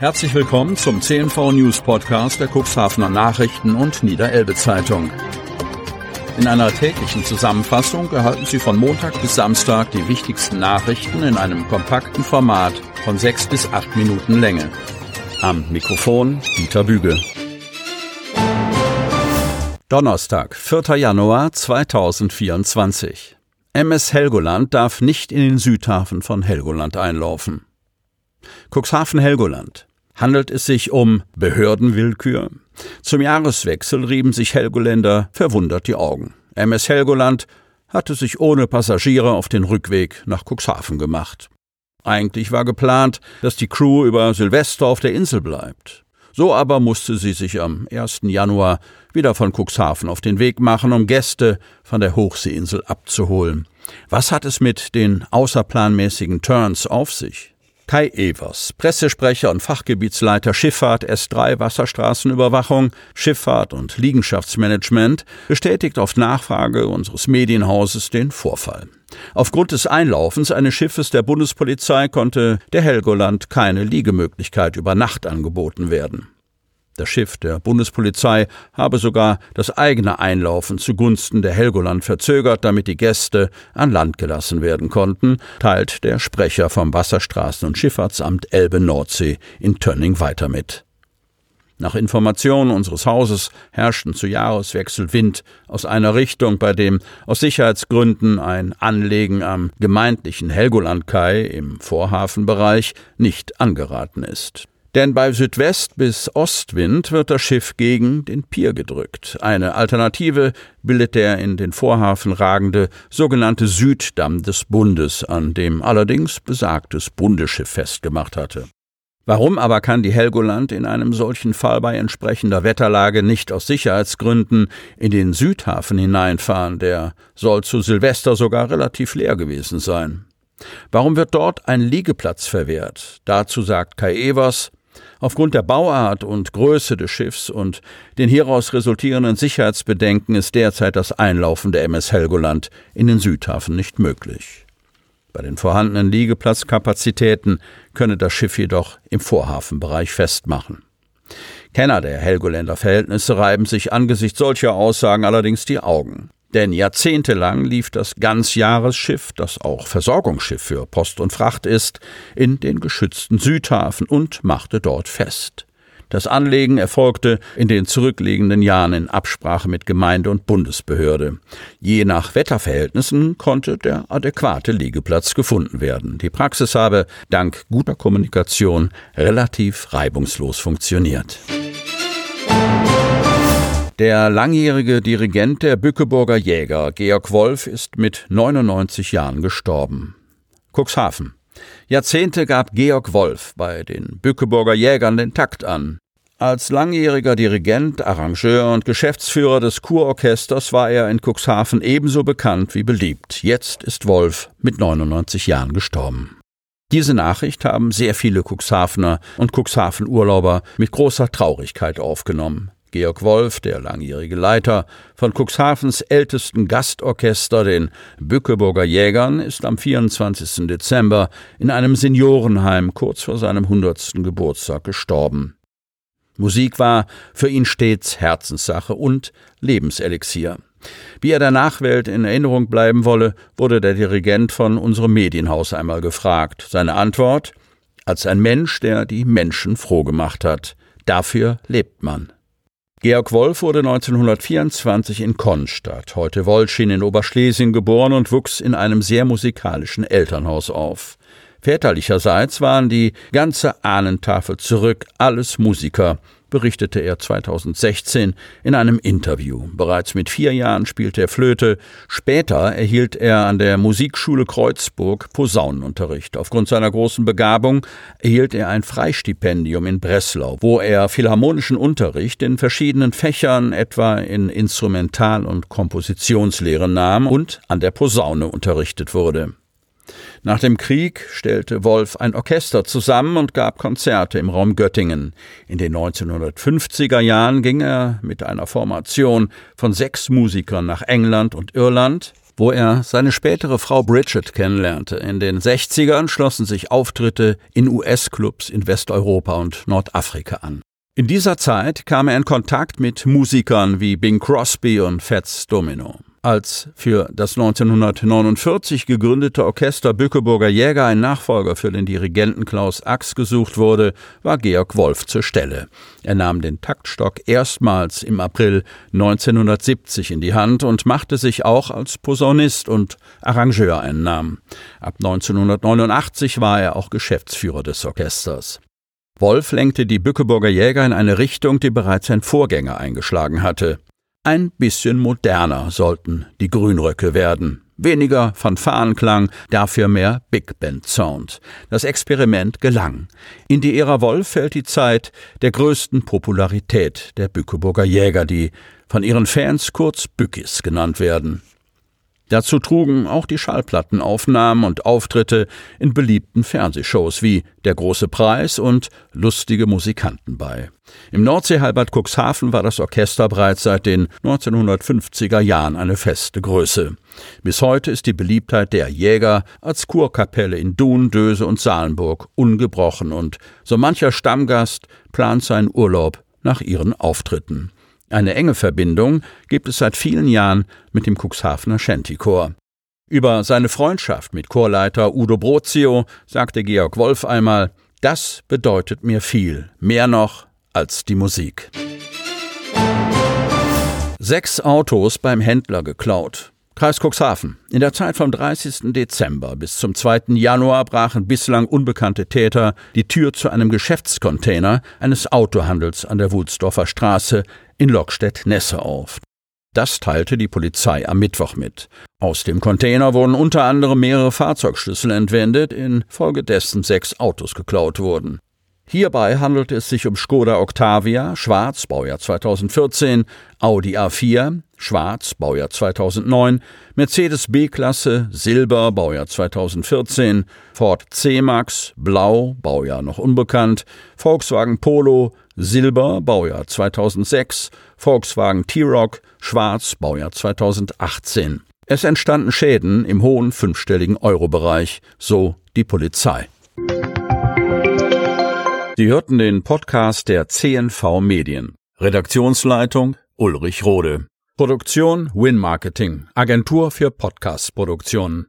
Herzlich willkommen zum CNV News Podcast der Cuxhavener Nachrichten und Niederelbe Zeitung. In einer täglichen Zusammenfassung erhalten Sie von Montag bis Samstag die wichtigsten Nachrichten in einem kompakten Format von sechs bis acht Minuten Länge. Am Mikrofon Dieter Bügel. Donnerstag, 4. Januar 2024. MS Helgoland darf nicht in den Südhafen von Helgoland einlaufen. Cuxhaven-Helgoland handelt es sich um Behördenwillkür. Zum Jahreswechsel rieben sich Helgoländer verwundert die Augen. MS Helgoland hatte sich ohne Passagiere auf den Rückweg nach Cuxhaven gemacht. Eigentlich war geplant, dass die Crew über Silvester auf der Insel bleibt. So aber musste sie sich am 1. Januar wieder von Cuxhaven auf den Weg machen, um Gäste von der Hochseeinsel abzuholen. Was hat es mit den außerplanmäßigen Turns auf sich? Kai Evers, Pressesprecher und Fachgebietsleiter Schifffahrt S3 Wasserstraßenüberwachung, Schifffahrt und Liegenschaftsmanagement, bestätigt auf Nachfrage unseres Medienhauses den Vorfall. Aufgrund des Einlaufens eines Schiffes der Bundespolizei konnte der Helgoland keine Liegemöglichkeit über Nacht angeboten werden. Das Schiff der Bundespolizei habe sogar das eigene Einlaufen zugunsten der Helgoland verzögert, damit die Gäste an Land gelassen werden konnten, teilt der Sprecher vom Wasserstraßen- und Schifffahrtsamt Elbe-Nordsee in Tönning weiter mit. Nach Informationen unseres Hauses herrschten zu Jahreswechsel Wind aus einer Richtung, bei dem aus Sicherheitsgründen ein Anlegen am gemeindlichen Helgolandkai im Vorhafenbereich nicht angeraten ist. Denn bei Südwest bis Ostwind wird das Schiff gegen den Pier gedrückt. Eine Alternative bildet der in den Vorhafen ragende sogenannte Süddamm des Bundes, an dem allerdings besagtes Bundesschiff festgemacht hatte. Warum aber kann die Helgoland in einem solchen Fall bei entsprechender Wetterlage nicht aus Sicherheitsgründen in den Südhafen hineinfahren? Der soll zu Silvester sogar relativ leer gewesen sein. Warum wird dort ein Liegeplatz verwehrt? Dazu sagt Kai Evers, Aufgrund der Bauart und Größe des Schiffs und den hieraus resultierenden Sicherheitsbedenken ist derzeit das Einlaufen der MS Helgoland in den Südhafen nicht möglich. Bei den vorhandenen Liegeplatzkapazitäten könne das Schiff jedoch im Vorhafenbereich festmachen. Kenner der Helgoländer Verhältnisse reiben sich angesichts solcher Aussagen allerdings die Augen. Denn jahrzehntelang lief das Ganzjahresschiff, das auch Versorgungsschiff für Post und Fracht ist, in den geschützten Südhafen und machte dort fest. Das Anlegen erfolgte in den zurückliegenden Jahren in Absprache mit Gemeinde und Bundesbehörde. Je nach Wetterverhältnissen konnte der adäquate Liegeplatz gefunden werden. Die Praxis habe dank guter Kommunikation relativ reibungslos funktioniert. Der langjährige Dirigent der Bückeburger Jäger, Georg Wolf, ist mit 99 Jahren gestorben. Cuxhaven. Jahrzehnte gab Georg Wolf bei den Bückeburger Jägern den Takt an. Als langjähriger Dirigent, Arrangeur und Geschäftsführer des Kurorchesters war er in Cuxhaven ebenso bekannt wie beliebt. Jetzt ist Wolf mit 99 Jahren gestorben. Diese Nachricht haben sehr viele Cuxhavener und Cuxhaven-Urlauber mit großer Traurigkeit aufgenommen. Georg Wolf, der langjährige Leiter von Cuxhavens ältesten Gastorchester, den Bückeburger Jägern, ist am 24. Dezember in einem Seniorenheim kurz vor seinem 100. Geburtstag gestorben. Musik war für ihn stets Herzenssache und Lebenselixier. Wie er der Nachwelt in Erinnerung bleiben wolle, wurde der Dirigent von unserem Medienhaus einmal gefragt. Seine Antwort als ein Mensch, der die Menschen froh gemacht hat. Dafür lebt man. Georg Wolf wurde 1924 in Konstadt, heute Wolschin in Oberschlesien geboren und wuchs in einem sehr musikalischen Elternhaus auf. Väterlicherseits waren die ganze Ahnentafel zurück, alles Musiker, berichtete er 2016 in einem Interview. Bereits mit vier Jahren spielte er Flöte. Später erhielt er an der Musikschule Kreuzburg Posaunenunterricht. Aufgrund seiner großen Begabung erhielt er ein Freistipendium in Breslau, wo er philharmonischen Unterricht in verschiedenen Fächern, etwa in Instrumental- und Kompositionslehre nahm und an der Posaune unterrichtet wurde. Nach dem Krieg stellte Wolf ein Orchester zusammen und gab Konzerte im Raum Göttingen. In den 1950er Jahren ging er mit einer Formation von sechs Musikern nach England und Irland, wo er seine spätere Frau Bridget kennenlernte. In den 60ern schlossen sich Auftritte in US-Clubs in Westeuropa und Nordafrika an. In dieser Zeit kam er in Kontakt mit Musikern wie Bing Crosby und Fats Domino. Als für das 1949 gegründete Orchester Bückeburger Jäger ein Nachfolger für den Dirigenten Klaus Ax gesucht wurde, war Georg Wolf zur Stelle. Er nahm den Taktstock erstmals im April 1970 in die Hand und machte sich auch als Posaunist und Arrangeur einen Namen. Ab 1989 war er auch Geschäftsführer des Orchesters. Wolf lenkte die Bückeburger Jäger in eine Richtung, die bereits sein Vorgänger eingeschlagen hatte. Ein bisschen moderner sollten die Grünröcke werden. Weniger Fanfarenklang, dafür mehr Big Band Sound. Das Experiment gelang. In die Ära Wolf fällt die Zeit der größten Popularität der Bückeburger Jäger, die von ihren Fans kurz Bückis genannt werden. Dazu trugen auch die Schallplattenaufnahmen und Auftritte in beliebten Fernsehshows wie Der große Preis und Lustige Musikanten bei. Im Nordseehalbert Cuxhaven war das Orchester bereits seit den 1950er Jahren eine feste Größe. Bis heute ist die Beliebtheit der Jäger als Kurkapelle in Dun, Döse und Salenburg ungebrochen und so mancher Stammgast plant seinen Urlaub nach ihren Auftritten. Eine enge Verbindung gibt es seit vielen Jahren mit dem Cuxhavener Shantychor. Über seine Freundschaft mit Chorleiter Udo Brozio sagte Georg Wolf einmal, das bedeutet mir viel, mehr noch als die Musik. Sechs Autos beim Händler geklaut. Kreis Cuxhaven. In der Zeit vom 30. Dezember bis zum 2. Januar brachen bislang unbekannte Täter die Tür zu einem Geschäftscontainer eines Autohandels an der Wulsdorfer Straße in Lockstedt-Nesse auf. Das teilte die Polizei am Mittwoch mit. Aus dem Container wurden unter anderem mehrere Fahrzeugschlüssel entwendet, infolgedessen sechs Autos geklaut wurden. Hierbei handelt es sich um Skoda Octavia, Schwarz, Baujahr 2014, Audi A4, Schwarz, Baujahr 2009, Mercedes B-Klasse, Silber, Baujahr 2014, Ford C-Max, Blau, Baujahr noch unbekannt, Volkswagen Polo, Silber, Baujahr 2006, Volkswagen T-Rock, Schwarz, Baujahr 2018. Es entstanden Schäden im hohen fünfstelligen Euro-Bereich, so die Polizei. Sie hörten den Podcast der CNV Medien. Redaktionsleitung Ulrich Rode. Produktion Win Marketing, Agentur für Podcast-Produktionen.